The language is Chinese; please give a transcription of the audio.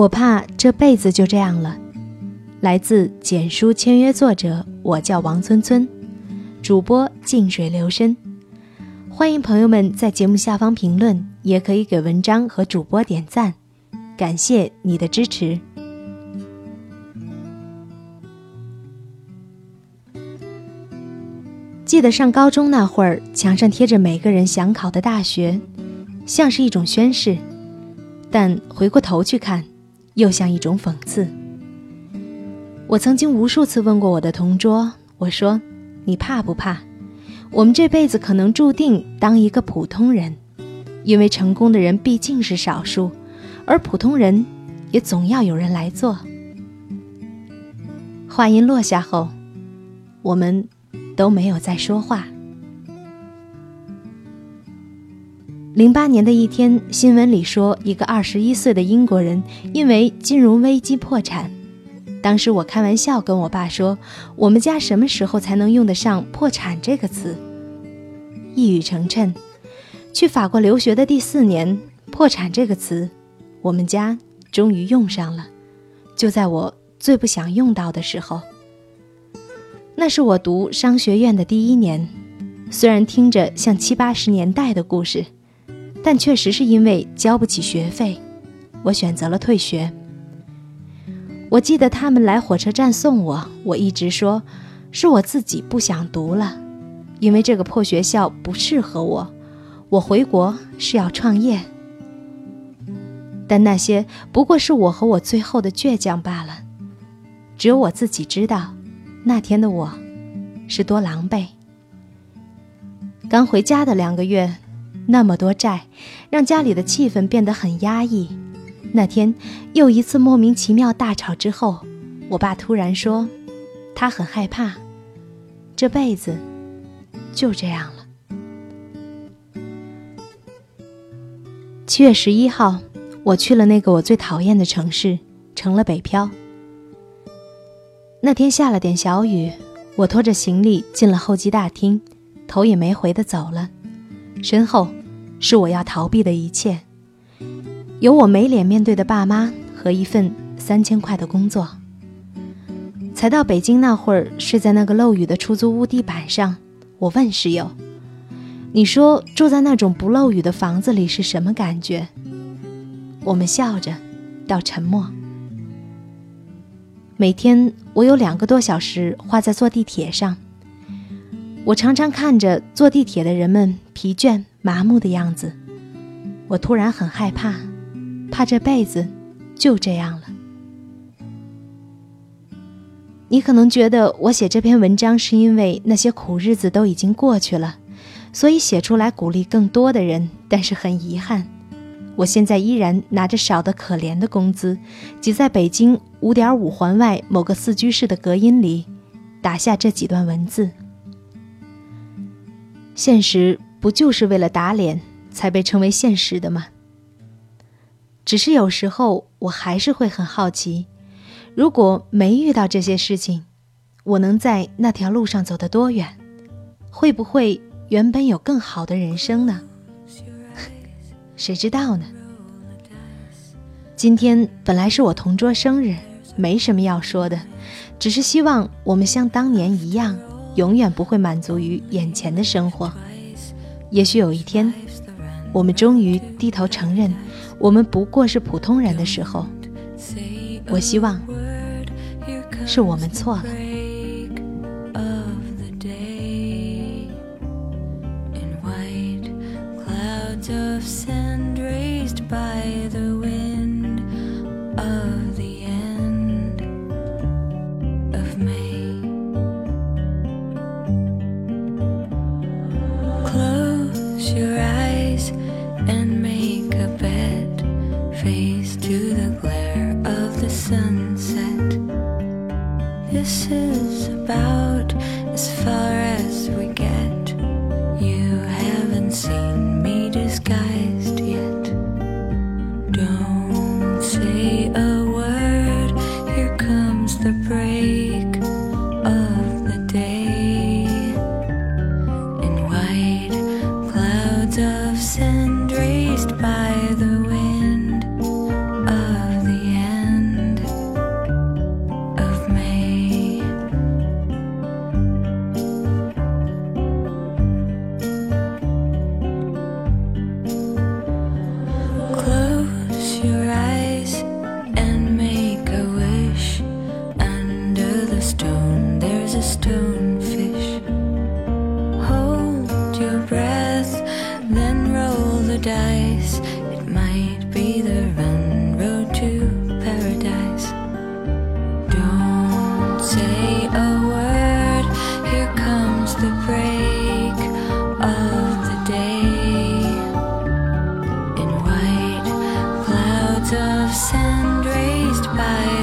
我怕这辈子就这样了。来自简书签约作者，我叫王村村，主播静水流深。欢迎朋友们在节目下方评论，也可以给文章和主播点赞，感谢你的支持。记得上高中那会儿，墙上贴着每个人想考的大学，像是一种宣誓；但回过头去看，又像一种讽刺。我曾经无数次问过我的同桌，我说：“你怕不怕？我们这辈子可能注定当一个普通人，因为成功的人毕竟是少数，而普通人也总要有人来做。”话音落下后，我们都没有再说话。零八年的一天，新闻里说，一个二十一岁的英国人因为金融危机破产。当时我开玩笑跟我爸说：“我们家什么时候才能用得上‘破产’这个词？”一语成谶，去法国留学的第四年，“破产”这个词，我们家终于用上了。就在我最不想用到的时候，那是我读商学院的第一年。虽然听着像七八十年代的故事，但确实是因为交不起学费，我选择了退学。我记得他们来火车站送我，我一直说，是我自己不想读了，因为这个破学校不适合我。我回国是要创业，但那些不过是我和我最后的倔强罢了。只有我自己知道，那天的我是多狼狈。刚回家的两个月，那么多债，让家里的气氛变得很压抑。那天又一次莫名其妙大吵之后，我爸突然说，他很害怕，这辈子就这样了。七月十一号，我去了那个我最讨厌的城市，成了北漂。那天下了点小雨，我拖着行李进了候机大厅，头也没回的走了，身后是我要逃避的一切。有我没脸面对的爸妈和一份三千块的工作。才到北京那会儿，睡在那个漏雨的出租屋地板上。我问室友：“你说住在那种不漏雨的房子里是什么感觉？”我们笑着，到沉默。每天我有两个多小时花在坐地铁上。我常常看着坐地铁的人们疲倦麻木的样子，我突然很害怕。怕这辈子就这样了。你可能觉得我写这篇文章是因为那些苦日子都已经过去了，所以写出来鼓励更多的人。但是很遗憾，我现在依然拿着少得可怜的工资，挤在北京五点五环外某个四居室的隔音里，打下这几段文字。现实不就是为了打脸才被称为现实的吗？只是有时候我还是会很好奇，如果没遇到这些事情，我能在那条路上走得多远？会不会原本有更好的人生呢？谁知道呢？今天本来是我同桌生日，没什么要说的，只是希望我们像当年一样，永远不会满足于眼前的生活。也许有一天，我们终于低头承认。我们不过是普通人的时候，我希望是我们错了。Your eyes and make a bed. Face to the glare of the sunset. This is about as far. of sand raised by